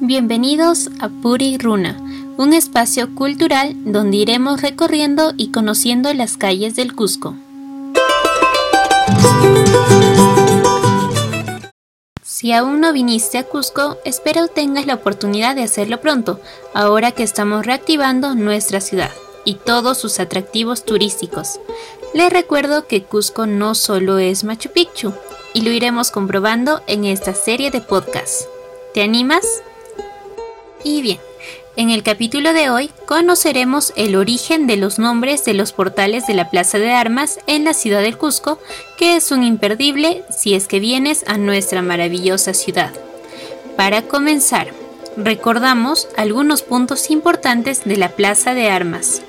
Bienvenidos a Puri Runa, un espacio cultural donde iremos recorriendo y conociendo las calles del Cusco. Si aún no viniste a Cusco, espero tengas la oportunidad de hacerlo pronto, ahora que estamos reactivando nuestra ciudad y todos sus atractivos turísticos. Les recuerdo que Cusco no solo es Machu Picchu, y lo iremos comprobando en esta serie de podcasts. ¿Te animas? Y bien, en el capítulo de hoy conoceremos el origen de los nombres de los portales de la Plaza de Armas en la ciudad del Cusco, que es un imperdible si es que vienes a nuestra maravillosa ciudad. Para comenzar, recordamos algunos puntos importantes de la Plaza de Armas.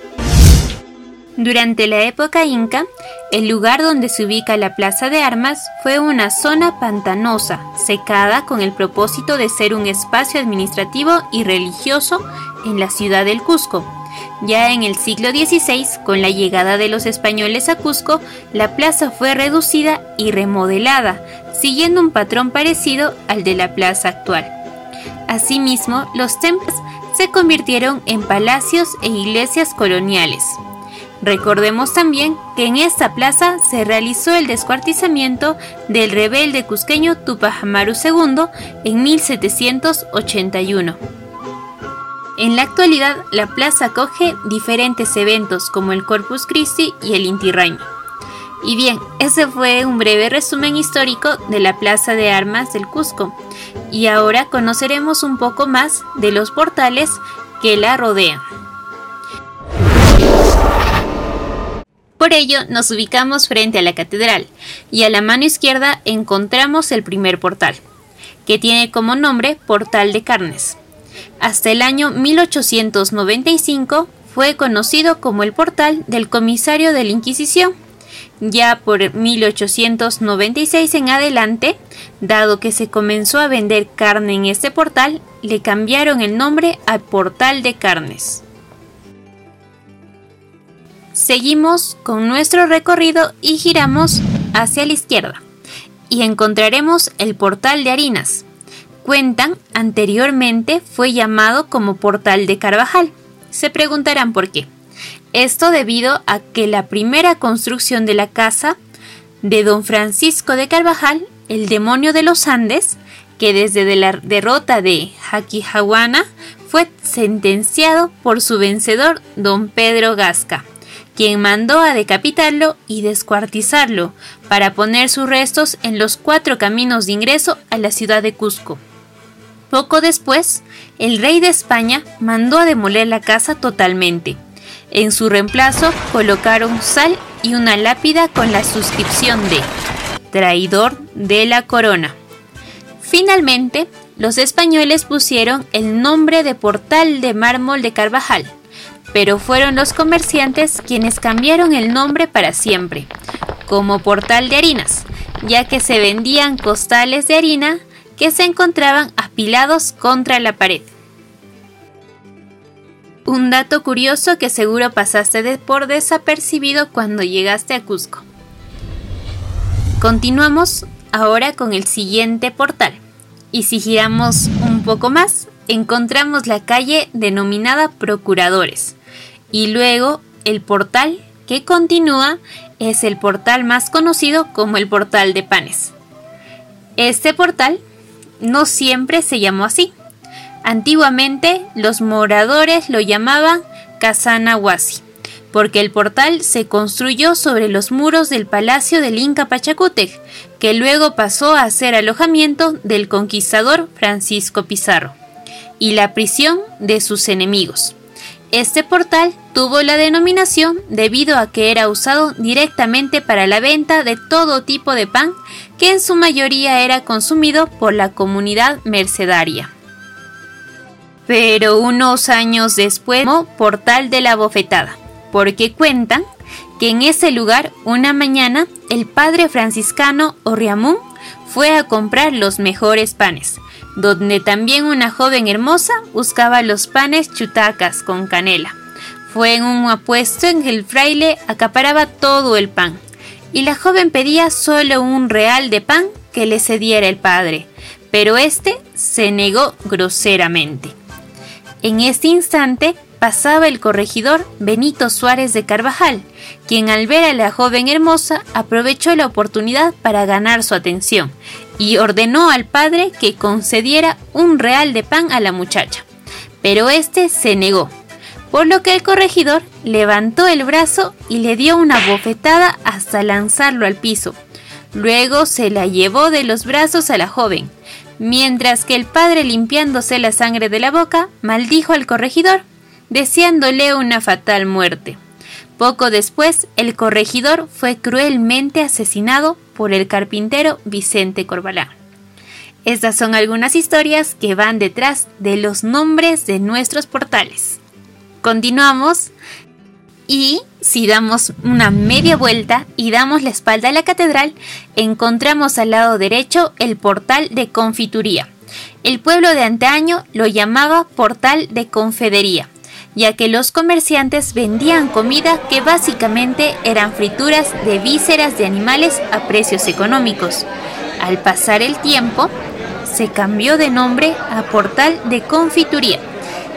Durante la época inca, el lugar donde se ubica la Plaza de Armas fue una zona pantanosa, secada con el propósito de ser un espacio administrativo y religioso en la ciudad del Cusco. Ya en el siglo XVI, con la llegada de los españoles a Cusco, la plaza fue reducida y remodelada, siguiendo un patrón parecido al de la plaza actual. Asimismo, los templos se convirtieron en palacios e iglesias coloniales. Recordemos también que en esta plaza se realizó el descuartizamiento del rebelde cusqueño Tupac Amaru II en 1781. En la actualidad, la plaza acoge diferentes eventos como el Corpus Christi y el Inti Raymi. Y bien, ese fue un breve resumen histórico de la Plaza de Armas del Cusco. Y ahora conoceremos un poco más de los portales que la rodean. Por ello, nos ubicamos frente a la catedral y a la mano izquierda encontramos el primer portal, que tiene como nombre Portal de Carnes. Hasta el año 1895 fue conocido como el portal del comisario de la Inquisición. Ya por 1896 en adelante, dado que se comenzó a vender carne en este portal, le cambiaron el nombre a Portal de Carnes. Seguimos con nuestro recorrido y giramos hacia la izquierda y encontraremos el portal de Harinas. Cuentan, anteriormente fue llamado como portal de Carvajal. Se preguntarán por qué. Esto debido a que la primera construcción de la casa de don Francisco de Carvajal, el demonio de los Andes, que desde la derrota de Jaquijahuana fue sentenciado por su vencedor don Pedro Gasca quien mandó a decapitarlo y descuartizarlo para poner sus restos en los cuatro caminos de ingreso a la ciudad de Cusco. Poco después, el rey de España mandó a demoler la casa totalmente. En su reemplazo colocaron sal y una lápida con la suscripción de traidor de la corona. Finalmente, los españoles pusieron el nombre de Portal de Mármol de Carvajal, pero fueron los comerciantes quienes cambiaron el nombre para siempre, como portal de harinas, ya que se vendían costales de harina que se encontraban apilados contra la pared. Un dato curioso que seguro pasaste por desapercibido cuando llegaste a Cusco. Continuamos ahora con el siguiente portal. Y si giramos un poco más, encontramos la calle denominada Procuradores, y luego el portal que continúa es el portal más conocido como el portal de panes. Este portal no siempre se llamó así. Antiguamente los moradores lo llamaban Casanahuasi, porque el portal se construyó sobre los muros del palacio del Inca Pachacútec, que luego pasó a ser alojamiento del conquistador Francisco Pizarro, y la prisión de sus enemigos. Este portal tuvo la denominación debido a que era usado directamente para la venta de todo tipo de pan que en su mayoría era consumido por la comunidad mercedaria. Pero unos años después, portal de la bofetada, porque cuentan que en ese lugar una mañana el padre franciscano Orriamún fue a comprar los mejores panes, donde también una joven hermosa buscaba los panes chutacas con canela. Fue en un apuesto en que el fraile acaparaba todo el pan, y la joven pedía solo un real de pan que le cediera el padre, pero este se negó groseramente. En este instante pasaba el corregidor Benito Suárez de Carvajal, quien al ver a la joven hermosa aprovechó la oportunidad para ganar su atención y ordenó al padre que concediera un real de pan a la muchacha. Pero éste se negó, por lo que el corregidor levantó el brazo y le dio una bofetada hasta lanzarlo al piso. Luego se la llevó de los brazos a la joven, mientras que el padre limpiándose la sangre de la boca maldijo al corregidor, deseándole una fatal muerte. Poco después, el corregidor fue cruelmente asesinado por el carpintero Vicente Corbalán. Estas son algunas historias que van detrás de los nombres de nuestros portales. Continuamos y si damos una media vuelta y damos la espalda a la catedral, encontramos al lado derecho el portal de confituría. El pueblo de antaño lo llamaba portal de confedería ya que los comerciantes vendían comida que básicamente eran frituras de vísceras de animales a precios económicos. Al pasar el tiempo, se cambió de nombre a Portal de Confituría,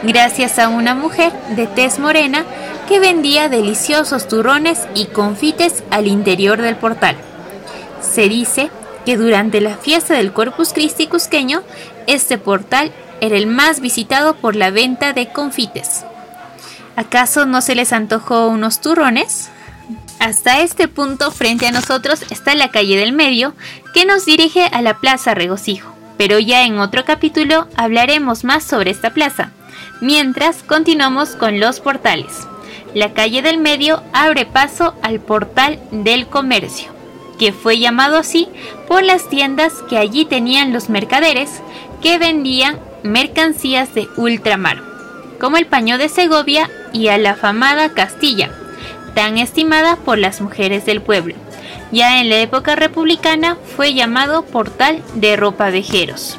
gracias a una mujer de tez morena que vendía deliciosos turrones y confites al interior del portal. Se dice que durante la fiesta del Corpus Christi cusqueño, este portal era el más visitado por la venta de confites. ¿Acaso no se les antojó unos turrones? Hasta este punto frente a nosotros está la calle del medio que nos dirige a la Plaza Regocijo, pero ya en otro capítulo hablaremos más sobre esta plaza. Mientras continuamos con los portales. La calle del medio abre paso al portal del comercio, que fue llamado así por las tiendas que allí tenían los mercaderes que vendían mercancías de ultramar como el paño de Segovia y a la afamada Castilla, tan estimada por las mujeres del pueblo. Ya en la época republicana fue llamado Portal de Ropavejeros.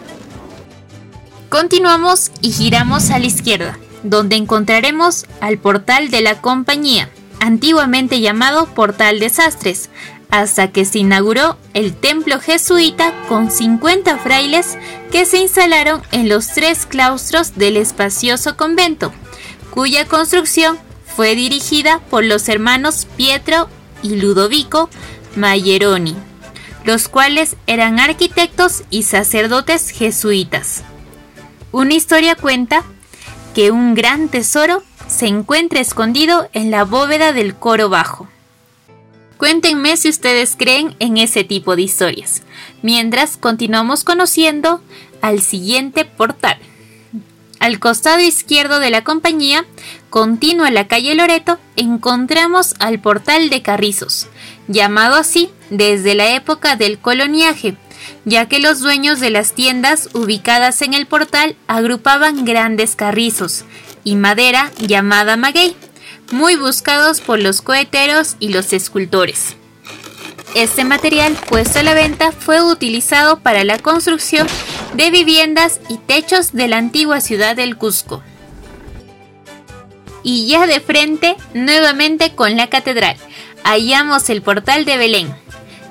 Continuamos y giramos a la izquierda, donde encontraremos al portal de la compañía, antiguamente llamado Portal de Sastres, hasta que se inauguró el templo jesuita con 50 frailes que se instalaron en los tres claustros del espacioso convento, cuya construcción fue dirigida por los hermanos Pietro y Ludovico Mayeroni, los cuales eran arquitectos y sacerdotes jesuitas. Una historia cuenta que un gran tesoro se encuentra escondido en la bóveda del coro bajo. Cuéntenme si ustedes creen en ese tipo de historias. Mientras continuamos conociendo al siguiente portal. Al costado izquierdo de la compañía, continua la calle Loreto, encontramos al portal de Carrizos, llamado así desde la época del coloniaje, ya que los dueños de las tiendas ubicadas en el portal agrupaban grandes carrizos y madera llamada maguey muy buscados por los coheteros y los escultores. Este material puesto a la venta fue utilizado para la construcción de viviendas y techos de la antigua ciudad del Cusco. Y ya de frente, nuevamente con la catedral, hallamos el portal de Belén.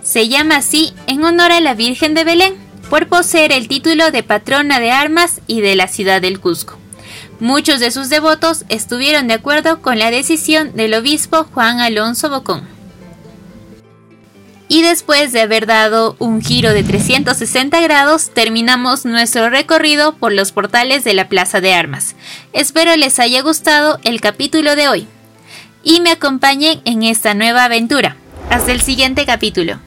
Se llama así en honor a la Virgen de Belén, por poseer el título de patrona de armas y de la ciudad del Cusco. Muchos de sus devotos estuvieron de acuerdo con la decisión del obispo Juan Alonso Bocón. Y después de haber dado un giro de 360 grados, terminamos nuestro recorrido por los portales de la Plaza de Armas. Espero les haya gustado el capítulo de hoy y me acompañen en esta nueva aventura. Hasta el siguiente capítulo.